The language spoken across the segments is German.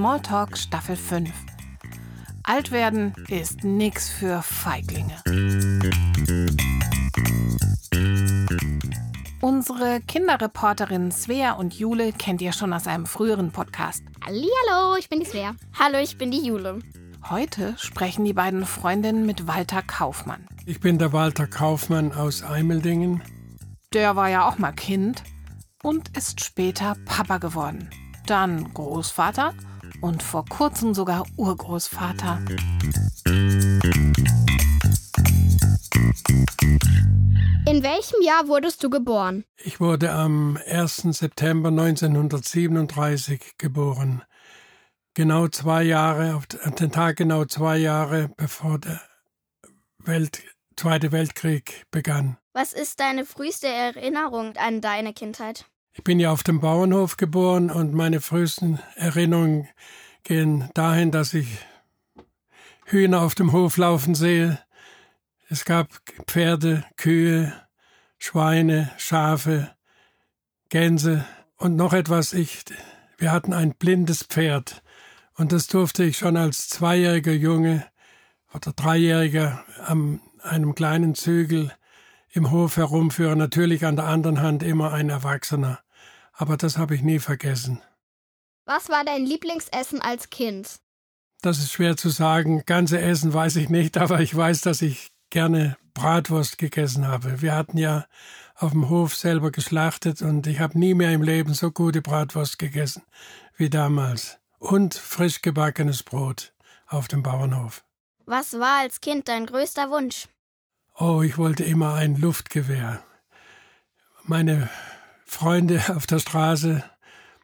Smalltalk Staffel 5. Alt werden ist nix für Feiglinge. Unsere Kinderreporterinnen Svea und Jule kennt ihr schon aus einem früheren Podcast. Hallo, ich bin die Svea. Hallo, ich bin die Jule. Heute sprechen die beiden Freundinnen mit Walter Kaufmann. Ich bin der Walter Kaufmann aus Eimeldingen. Der war ja auch mal Kind und ist später Papa geworden. Dann Großvater und vor kurzem sogar Urgroßvater. In welchem Jahr wurdest du geboren? Ich wurde am 1. September 1937 geboren. Genau zwei Jahre, auf den Tag genau zwei Jahre, bevor der Welt, Zweite Weltkrieg begann. Was ist deine früheste Erinnerung an deine Kindheit? Ich bin ja auf dem Bauernhof geboren und meine frühesten Erinnerungen gehen dahin, dass ich Hühner auf dem Hof laufen sehe. Es gab Pferde, Kühe, Schweine, Schafe, Gänse und noch etwas. Ich, wir hatten ein blindes Pferd und das durfte ich schon als zweijähriger Junge oder dreijähriger an einem kleinen Zügel im Hof herumführen, natürlich an der anderen Hand immer ein Erwachsener. Aber das habe ich nie vergessen. Was war dein Lieblingsessen als Kind? Das ist schwer zu sagen. Ganze Essen weiß ich nicht, aber ich weiß, dass ich gerne Bratwurst gegessen habe. Wir hatten ja auf dem Hof selber geschlachtet und ich habe nie mehr im Leben so gute Bratwurst gegessen wie damals. Und frisch gebackenes Brot auf dem Bauernhof. Was war als Kind dein größter Wunsch? Oh, ich wollte immer ein Luftgewehr. Meine Freunde auf der Straße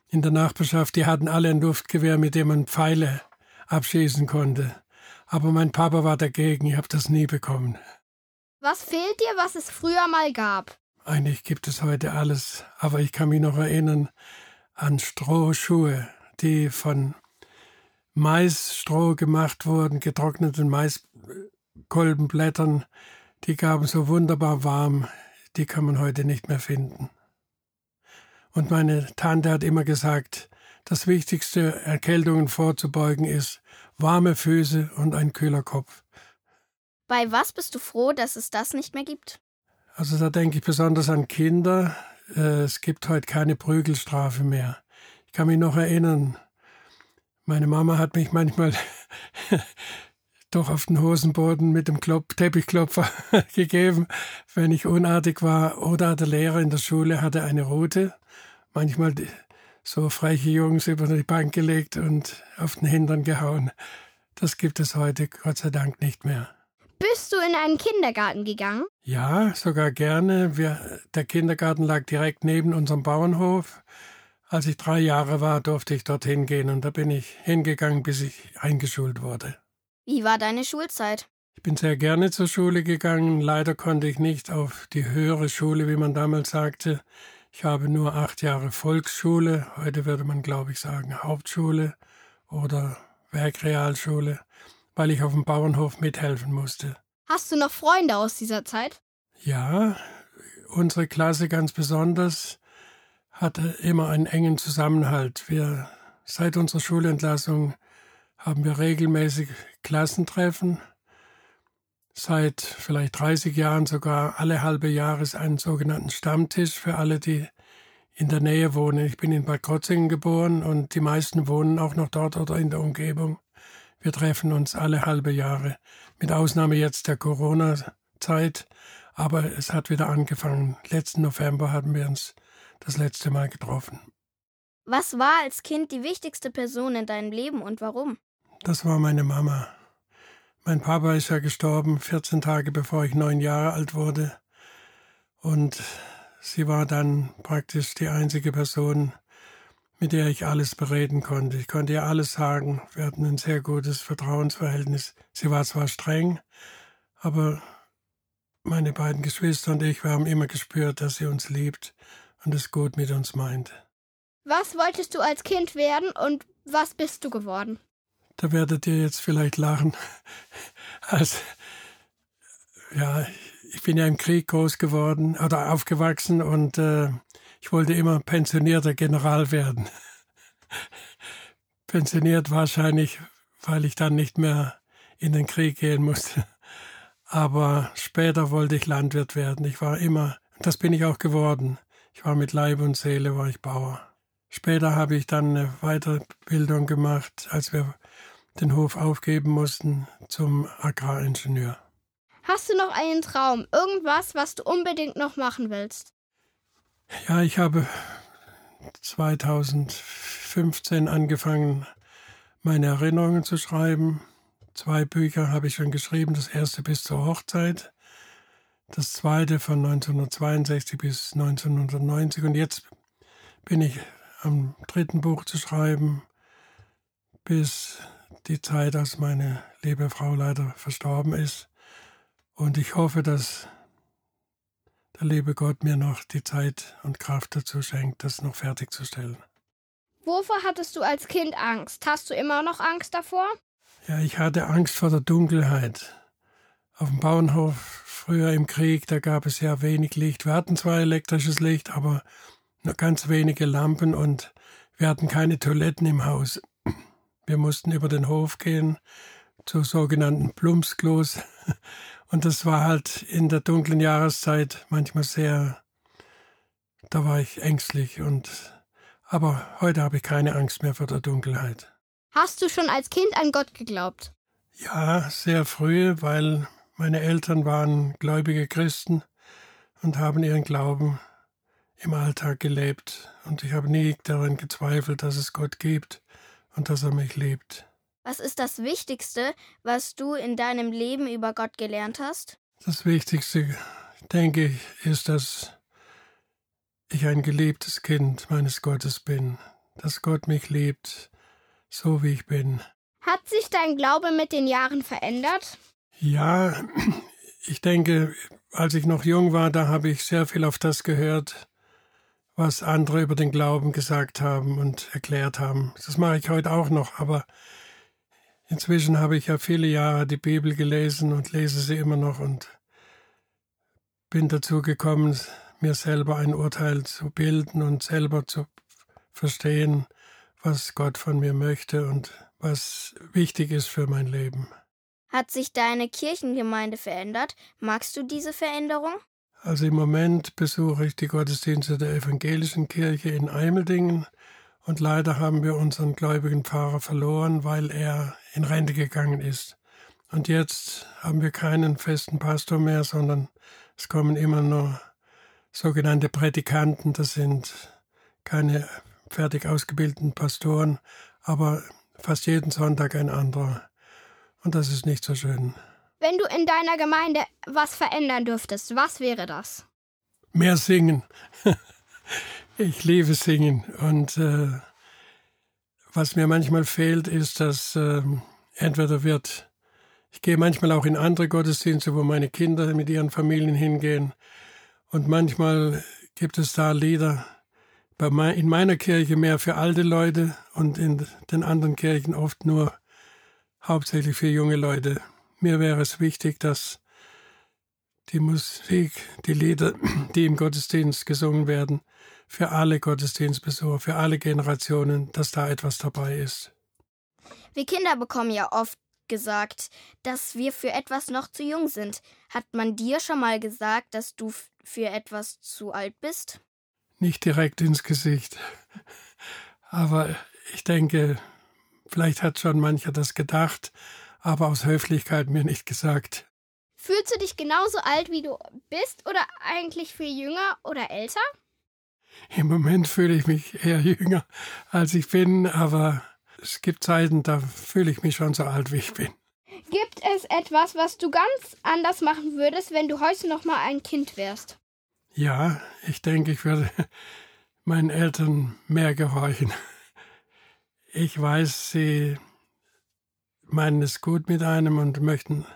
in der Nachbarschaft, die hatten alle ein Luftgewehr, mit dem man Pfeile abschießen konnte. Aber mein Papa war dagegen, ich habe das nie bekommen. Was fehlt dir, was es früher mal gab? Eigentlich gibt es heute alles, aber ich kann mich noch erinnern an Strohschuhe, die von Maisstroh gemacht wurden, getrockneten Maiskolbenblättern. Die gaben so wunderbar warm, die kann man heute nicht mehr finden. Und meine Tante hat immer gesagt, das Wichtigste, Erkältungen vorzubeugen, ist warme Füße und ein kühler Kopf. Bei was bist du froh, dass es das nicht mehr gibt? Also da denke ich besonders an Kinder. Äh, es gibt heute keine Prügelstrafe mehr. Ich kann mich noch erinnern, meine Mama hat mich manchmal doch auf den Hosenboden mit dem Klopf, Teppichklopfer gegeben, wenn ich unartig war. Oder der Lehrer in der Schule hatte eine Route, manchmal so freche Jungs über die Bank gelegt und auf den Hintern gehauen. Das gibt es heute Gott sei Dank nicht mehr. Bist du in einen Kindergarten gegangen? Ja, sogar gerne. Wir, der Kindergarten lag direkt neben unserem Bauernhof. Als ich drei Jahre war, durfte ich dorthin gehen und da bin ich hingegangen, bis ich eingeschult wurde. Wie war deine Schulzeit? Ich bin sehr gerne zur Schule gegangen. Leider konnte ich nicht auf die höhere Schule, wie man damals sagte. Ich habe nur acht Jahre Volksschule. Heute würde man, glaube ich, sagen Hauptschule oder Werkrealschule, weil ich auf dem Bauernhof mithelfen musste. Hast du noch Freunde aus dieser Zeit? Ja, unsere Klasse ganz besonders hatte immer einen engen Zusammenhalt. Wir, seit unserer Schulentlassung haben wir regelmäßig Klassentreffen. Seit vielleicht 30 Jahren sogar alle halbe Jahres einen sogenannten Stammtisch für alle, die in der Nähe wohnen. Ich bin in Bad Krotzingen geboren und die meisten wohnen auch noch dort oder in der Umgebung. Wir treffen uns alle halbe Jahre, mit Ausnahme jetzt der Corona-Zeit. Aber es hat wieder angefangen. Letzten November haben wir uns das letzte Mal getroffen. Was war als Kind die wichtigste Person in deinem Leben und warum? Das war meine Mama. Mein Papa ist ja gestorben, 14 Tage bevor ich neun Jahre alt wurde. Und sie war dann praktisch die einzige Person, mit der ich alles bereden konnte. Ich konnte ihr alles sagen. Wir hatten ein sehr gutes Vertrauensverhältnis. Sie war zwar streng, aber meine beiden Geschwister und ich, wir haben immer gespürt, dass sie uns liebt und es gut mit uns meint. Was wolltest du als Kind werden und was bist du geworden? Da werdet ihr jetzt vielleicht lachen. Als, ja, ich bin ja im Krieg groß geworden oder aufgewachsen und äh, ich wollte immer pensionierter General werden. pensioniert wahrscheinlich, weil ich dann nicht mehr in den Krieg gehen musste. Aber später wollte ich Landwirt werden. Ich war immer, das bin ich auch geworden. Ich war mit Leib und Seele, war ich Bauer. Später habe ich dann eine Weiterbildung gemacht, als wir den Hof aufgeben mussten, zum Agraringenieur. Hast du noch einen Traum? Irgendwas, was du unbedingt noch machen willst? Ja, ich habe 2015 angefangen, meine Erinnerungen zu schreiben. Zwei Bücher habe ich schon geschrieben, das erste bis zur Hochzeit, das zweite von 1962 bis 1990 und jetzt bin ich am dritten Buch zu schreiben, bis die Zeit, als meine liebe Frau leider verstorben ist. Und ich hoffe, dass der liebe Gott mir noch die Zeit und Kraft dazu schenkt, das noch fertigzustellen. Wovor hattest du als Kind Angst? Hast du immer noch Angst davor? Ja, ich hatte Angst vor der Dunkelheit. Auf dem Bauernhof früher im Krieg, da gab es ja wenig Licht. Wir hatten zwar elektrisches Licht, aber nur ganz wenige Lampen und wir hatten keine Toiletten im Haus. Wir mussten über den Hof gehen zu sogenannten Plumpsklos. Und das war halt in der dunklen Jahreszeit manchmal sehr, da war ich ängstlich und, aber heute habe ich keine Angst mehr vor der Dunkelheit. Hast du schon als Kind an Gott geglaubt? Ja, sehr früh, weil meine Eltern waren gläubige Christen und haben ihren Glauben im Alltag gelebt. Und ich habe nie daran gezweifelt, dass es Gott gibt und dass er mich liebt. Was ist das Wichtigste, was du in deinem Leben über Gott gelernt hast? Das Wichtigste, denke ich, ist, dass ich ein geliebtes Kind meines Gottes bin, dass Gott mich liebt, so wie ich bin. Hat sich dein Glaube mit den Jahren verändert? Ja, ich denke, als ich noch jung war, da habe ich sehr viel auf das gehört, was andere über den Glauben gesagt haben und erklärt haben. Das mache ich heute auch noch, aber inzwischen habe ich ja viele Jahre die Bibel gelesen und lese sie immer noch und bin dazu gekommen, mir selber ein Urteil zu bilden und selber zu verstehen, was Gott von mir möchte und was wichtig ist für mein Leben. Hat sich deine Kirchengemeinde verändert? Magst du diese Veränderung? Also im Moment besuche ich die Gottesdienste der evangelischen Kirche in Eimeldingen und leider haben wir unseren gläubigen Pfarrer verloren, weil er in Rente gegangen ist. Und jetzt haben wir keinen festen Pastor mehr, sondern es kommen immer nur sogenannte Prädikanten, das sind keine fertig ausgebildeten Pastoren, aber fast jeden Sonntag ein anderer. Und das ist nicht so schön. Wenn du in deiner Gemeinde was verändern dürftest, was wäre das? Mehr singen. ich liebe singen. Und äh, was mir manchmal fehlt, ist, dass äh, entweder wird, ich gehe manchmal auch in andere Gottesdienste, wo meine Kinder mit ihren Familien hingehen. Und manchmal gibt es da Lieder, in meiner Kirche mehr für alte Leute und in den anderen Kirchen oft nur hauptsächlich für junge Leute. Mir wäre es wichtig, dass die Musik, die Lieder, die im Gottesdienst gesungen werden, für alle Gottesdienstbesucher, für alle Generationen, dass da etwas dabei ist. Wir Kinder bekommen ja oft gesagt, dass wir für etwas noch zu jung sind. Hat man dir schon mal gesagt, dass du für etwas zu alt bist? Nicht direkt ins Gesicht. Aber ich denke, vielleicht hat schon mancher das gedacht, aber aus Höflichkeit mir nicht gesagt. Fühlst du dich genauso alt, wie du bist, oder eigentlich viel jünger oder älter? Im Moment fühle ich mich eher jünger, als ich bin, aber es gibt Zeiten, da fühle ich mich schon so alt, wie ich bin. Gibt es etwas, was du ganz anders machen würdest, wenn du heute noch mal ein Kind wärst? Ja, ich denke, ich würde meinen Eltern mehr gehorchen. Ich weiß, sie meinen es gut mit einem und möchten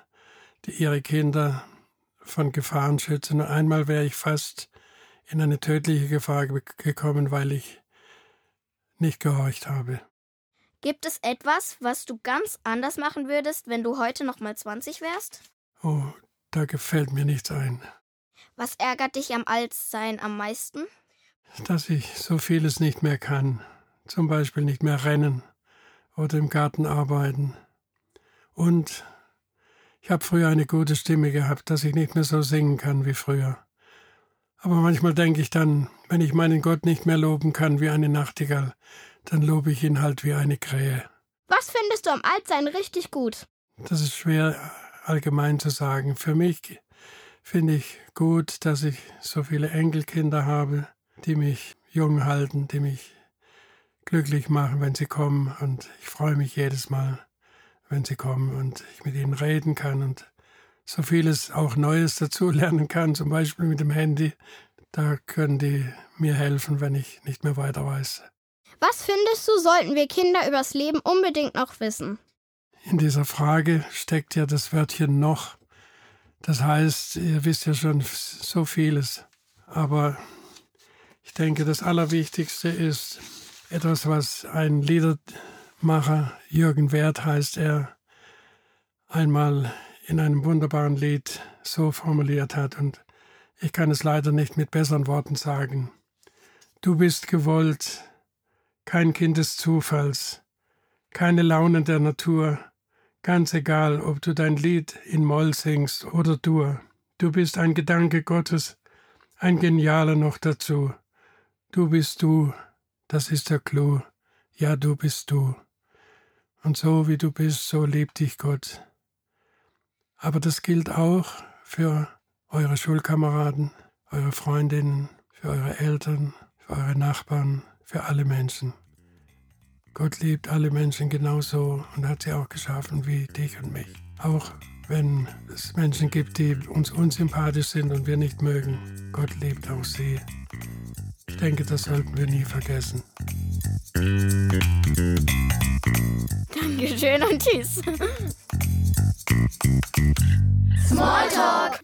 die, ihre Kinder von Gefahren schützen. Und einmal wäre ich fast in eine tödliche Gefahr gekommen, weil ich nicht gehorcht habe. Gibt es etwas, was du ganz anders machen würdest, wenn du heute noch mal 20 wärst? Oh, da gefällt mir nichts ein. Was ärgert dich am Altsein am meisten? Dass ich so vieles nicht mehr kann. Zum Beispiel nicht mehr rennen oder im Garten arbeiten. Und ich habe früher eine gute Stimme gehabt, dass ich nicht mehr so singen kann wie früher. Aber manchmal denke ich dann, wenn ich meinen Gott nicht mehr loben kann wie eine Nachtigall, dann lobe ich ihn halt wie eine Krähe. Was findest du am Altsein richtig gut? Das ist schwer allgemein zu sagen. Für mich finde ich gut, dass ich so viele Enkelkinder habe, die mich jung halten, die mich glücklich machen, wenn sie kommen. Und ich freue mich jedes Mal, wenn sie kommen und ich mit ihnen reden kann und so vieles auch Neues dazulernen kann, zum Beispiel mit dem Handy. Da können die mir helfen, wenn ich nicht mehr weiter weiß. Was findest du, sollten wir Kinder übers Leben unbedingt noch wissen? In dieser Frage steckt ja das Wörtchen noch. Das heißt, ihr wisst ja schon so vieles. Aber ich denke, das Allerwichtigste ist etwas, was ein Liedermacher, Jürgen Wert heißt er, einmal in einem wunderbaren Lied so formuliert hat. Und ich kann es leider nicht mit besseren Worten sagen. Du bist gewollt, kein Kind des Zufalls, keine Launen der Natur, ganz egal, ob du dein Lied in Moll singst oder Dur. Du bist ein Gedanke Gottes, ein genialer noch dazu. Du bist du, das ist der Clou, ja, du bist du. Und so wie du bist, so liebt dich Gott. Aber das gilt auch für eure Schulkameraden, eure Freundinnen, für eure Eltern, für eure Nachbarn, für alle Menschen. Gott liebt alle Menschen genauso und hat sie auch geschaffen wie dich und mich. Auch wenn es Menschen gibt, die uns unsympathisch sind und wir nicht mögen. Gott liebt auch sie. Ich denke, das sollten wir nie vergessen. Dankeschön und tschüss. Smalltalk.